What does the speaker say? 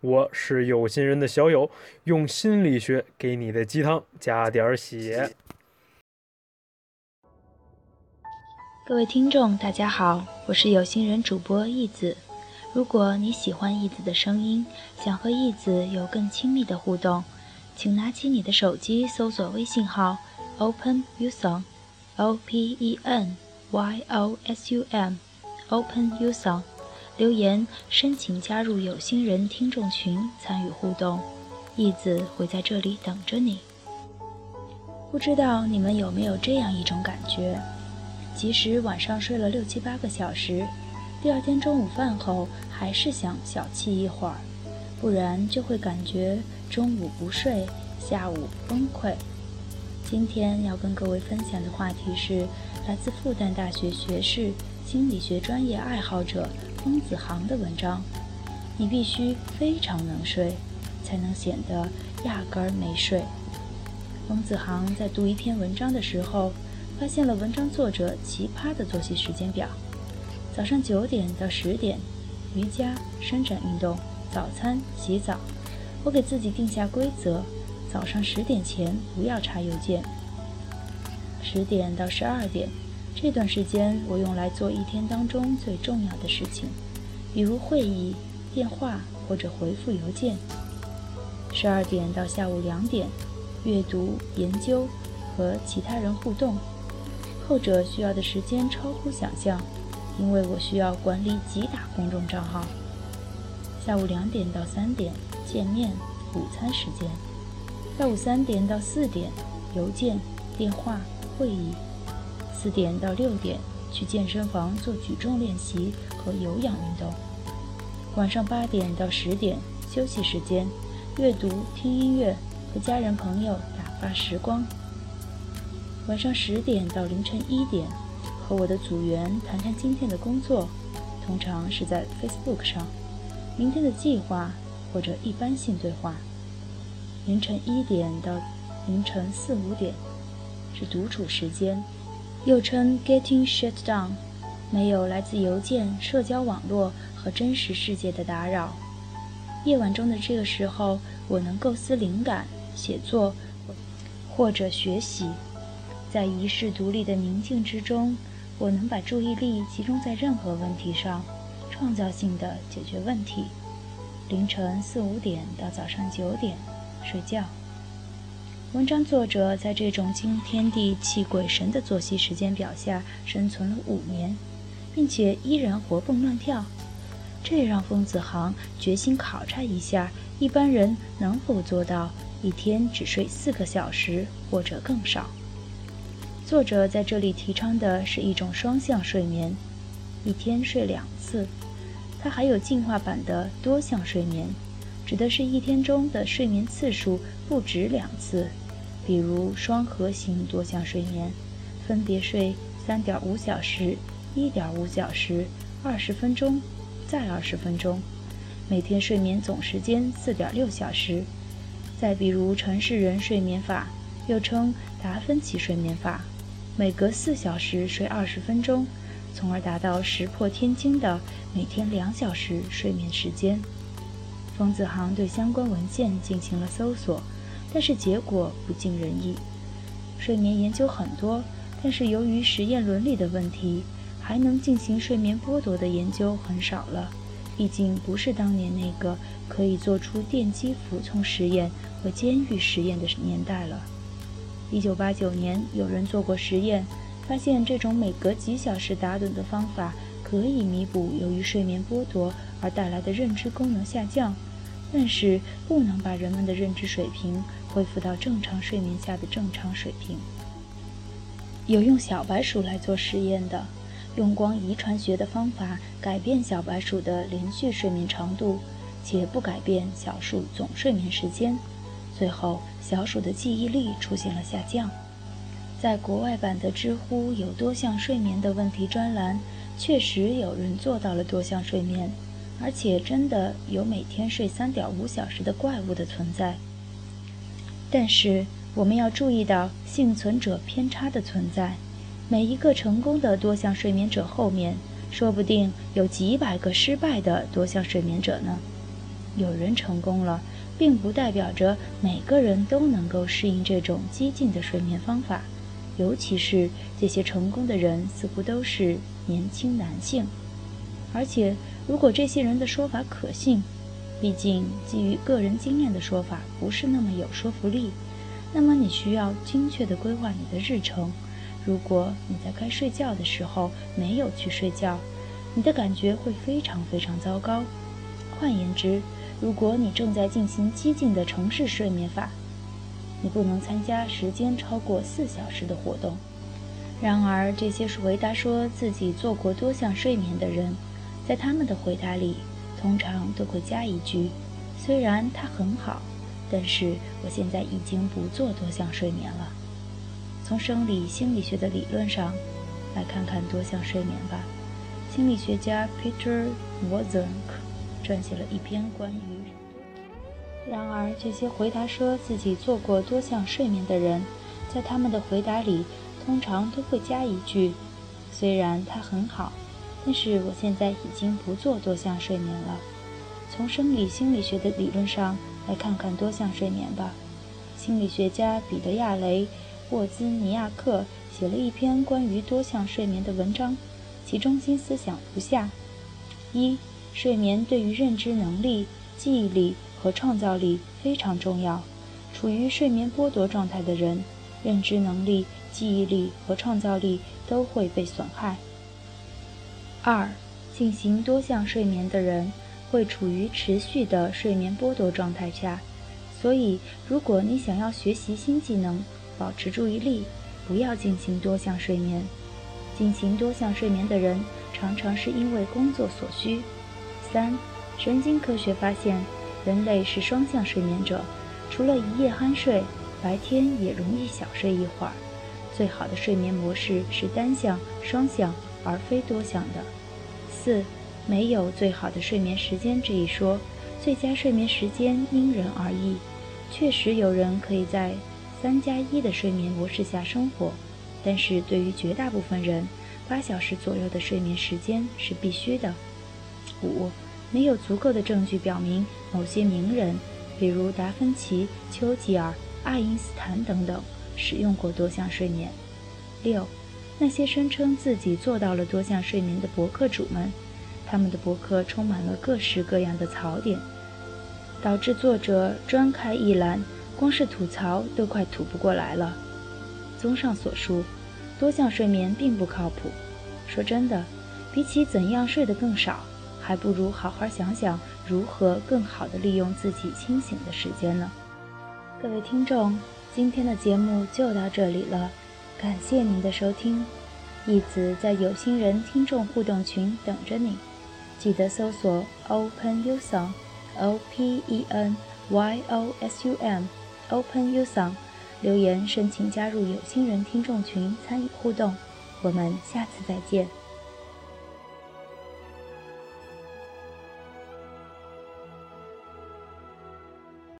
我是有心人的小友，用心理学给你的鸡汤加点血。各位听众，大家好，我是有心人主播义子。如果你喜欢义子的声音，想和义子有更亲密的互动，请拿起你的手机，搜索微信号 open u song，o p e n y o s u m，open u song。留言申请加入有心人听众群，参与互动，义子会在这里等着你。不知道你们有没有这样一种感觉：即使晚上睡了六七八个小时，第二天中午饭后还是想小憩一会儿，不然就会感觉中午不睡，下午崩溃。今天要跟各位分享的话题是来自复旦大学学士、心理学专业爱好者。翁子航的文章，你必须非常能睡，才能显得压根儿没睡。翁子航在读一篇文章的时候，发现了文章作者奇葩的作息时间表：早上九点到十点，瑜伽、伸展运动、早餐、洗澡。我给自己定下规则：早上十点前不要查邮件。十点到十二点。这段时间我用来做一天当中最重要的事情，比如会议、电话或者回复邮件。十二点到下午两点，阅读、研究和其他人互动，后者需要的时间超乎想象，因为我需要管理几打公众账号。下午两点到三点，见面、午餐时间。下午三点到四点，邮件、电话、会议。四点到六点去健身房做举重练习和有氧运动。晚上八点到十点休息时间，阅读、听音乐和家人朋友打发时光。晚上十点到凌晨一点，和我的组员谈谈今天的工作，通常是在 Facebook 上，明天的计划或者一般性对话。凌晨一点到凌晨四五点是独处时间。又称 getting shut down，没有来自邮件、社交网络和真实世界的打扰。夜晚中的这个时候，我能构思灵感、写作或者学习。在遗世独立的宁静之中，我能把注意力集中在任何问题上，创造性的解决问题。凌晨四五点到早上九点睡觉。文章作者在这种惊天地泣鬼神的作息时间表下生存了五年，并且依然活蹦乱跳，这让丰子航决心考察一下一般人能否做到一天只睡四个小时或者更少。作者在这里提倡的是一种双向睡眠，一天睡两次。他还有进化版的多项睡眠，指的是一天中的睡眠次数不止两次。比如双核型多项睡眠，分别睡三点五小时、一点五小时、二十分钟，再二十分钟，每天睡眠总时间四点六小时。再比如城市人睡眠法，又称达芬奇睡眠法，每隔四小时睡二十分钟，从而达到石破天惊的每天两小时睡眠时间。冯子航对相关文献进行了搜索。但是结果不尽人意，睡眠研究很多，但是由于实验伦理的问题，还能进行睡眠剥夺的研究很少了。毕竟不是当年那个可以做出电击服从实验和监狱实验的年代了。一九八九年，有人做过实验，发现这种每隔几小时打盹的方法可以弥补由于睡眠剥夺而带来的认知功能下降。但是不能把人们的认知水平恢复到正常睡眠下的正常水平。有用小白鼠来做实验的，用光遗传学的方法改变小白鼠的连续睡眠长度，且不改变小鼠总睡眠时间。最后，小鼠的记忆力出现了下降。在国外版的知乎有多项睡眠的问题专栏，确实有人做到了多项睡眠，而且真的有每天睡三点五小时的怪物的存在。但是，我们要注意到幸存者偏差的存在。每一个成功的多项睡眠者后面，说不定有几百个失败的多项睡眠者呢。有人成功了，并不代表着每个人都能够适应这种激进的睡眠方法，尤其是这些成功的人似乎都是年轻男性。而且，如果这些人的说法可信，毕竟基于个人经验的说法不是那么有说服力，那么你需要精确地规划你的日程。如果你在该睡觉的时候没有去睡觉，你的感觉会非常非常糟糕。换言之，如果你正在进行激进的城市睡眠法，你不能参加时间超过四小时的活动。然而，这些是回答说自己做过多项睡眠的人，在他们的回答里通常都会加一句：“虽然它很好，但是我现在已经不做多项睡眠了。”从生理心理学的理论上来看看多项睡眠吧。心理学家 Peter w o z e n k 撰写了一篇关于。然而，这些回答说自己做过多项睡眠的人，在他们的回答里通常都会加一句：“虽然它很好，但是我现在已经不做多项睡眠了。”从生理心理学的理论上来看看多项睡眠吧。心理学家彼得亚雷。沃兹尼亚克写了一篇关于多项睡眠的文章，其中心思想如下：一、睡眠对于认知能力、记忆力和创造力非常重要。处于睡眠剥夺状态的人，认知能力、记忆力和创造力都会被损害。二、进行多项睡眠的人会处于持续的睡眠剥夺状态下，所以如果你想要学习新技能，保持注意力，不要进行多项睡眠。进行多项睡眠的人常常是因为工作所需。三、神经科学发现，人类是双向睡眠者，除了一夜酣睡，白天也容易小睡一会儿。最好的睡眠模式是单向、双向，而非多项的。四、没有最好的睡眠时间这一说，最佳睡眠时间因人而异。确实有人可以在。三加一的睡眠模式下生活，但是对于绝大部分人，八小时左右的睡眠时间是必须的。五，没有足够的证据表明某些名人，比如达芬奇、丘吉尔、爱因斯坦等等，使用过多项睡眠。六，那些声称自己做到了多项睡眠的博客主们，他们的博客充满了各式各样的槽点，导致作者专开一栏。光是吐槽都快吐不过来了。综上所述，多项睡眠并不靠谱。说真的，比起怎样睡得更少，还不如好好想想如何更好地利用自己清醒的时间呢。各位听众，今天的节目就到这里了，感谢您的收听。一直在有心人听众互动群等着你，记得搜索 Open U Song，O P E N Y O S U M。Open U Song，留言申请加入有心人听众群参与互动，我们下次再见。